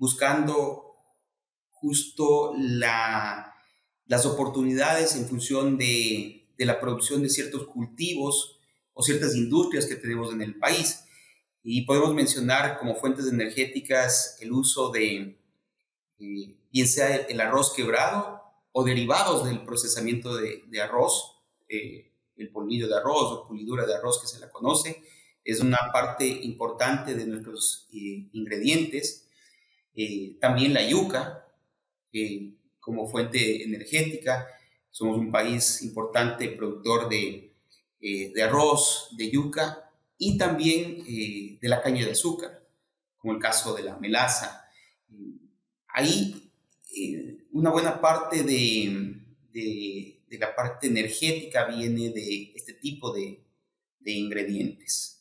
buscando justo las oportunidades en función de, de, la producción de ciertos cultivos o ciertas industrias que tenemos en el país. Y podemos mencionar como fuentes energéticas el uso de, eh, bien sea el, arroz quebrado o derivados del procesamiento de, de arroz, eh, el polvillo de arroz o pulidura de arroz que se la conoce, es una parte importante de nuestros eh, ingredientes. También la yuca, como fuente energética, somos un país importante productor de, de arroz, de yuca y también de la caña de azúcar, como el caso de la melaza ahí eh, una buena parte de, la parte energética viene de este tipo de, ingredientes.